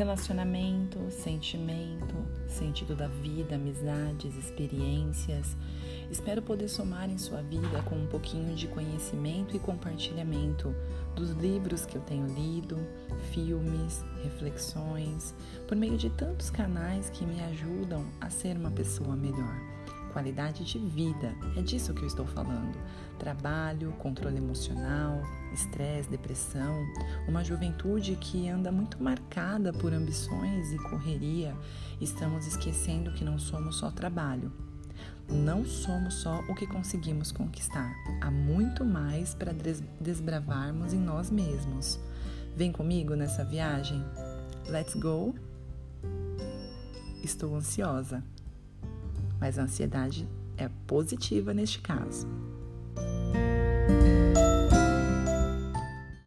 relacionamento, sentimento, sentido da vida, amizades, experiências. Espero poder somar em sua vida com um pouquinho de conhecimento e compartilhamento dos livros que eu tenho lido, filmes, reflexões, por meio de tantos canais que me ajudam a ser uma pessoa melhor. Qualidade de vida, é disso que eu estou falando. Trabalho, controle emocional, estresse, depressão, uma juventude que anda muito marcada por ambições e correria. Estamos esquecendo que não somos só trabalho. Não somos só o que conseguimos conquistar. Há muito mais para desbravarmos em nós mesmos. Vem comigo nessa viagem? Let's go! Estou ansiosa mas a ansiedade é positiva neste caso.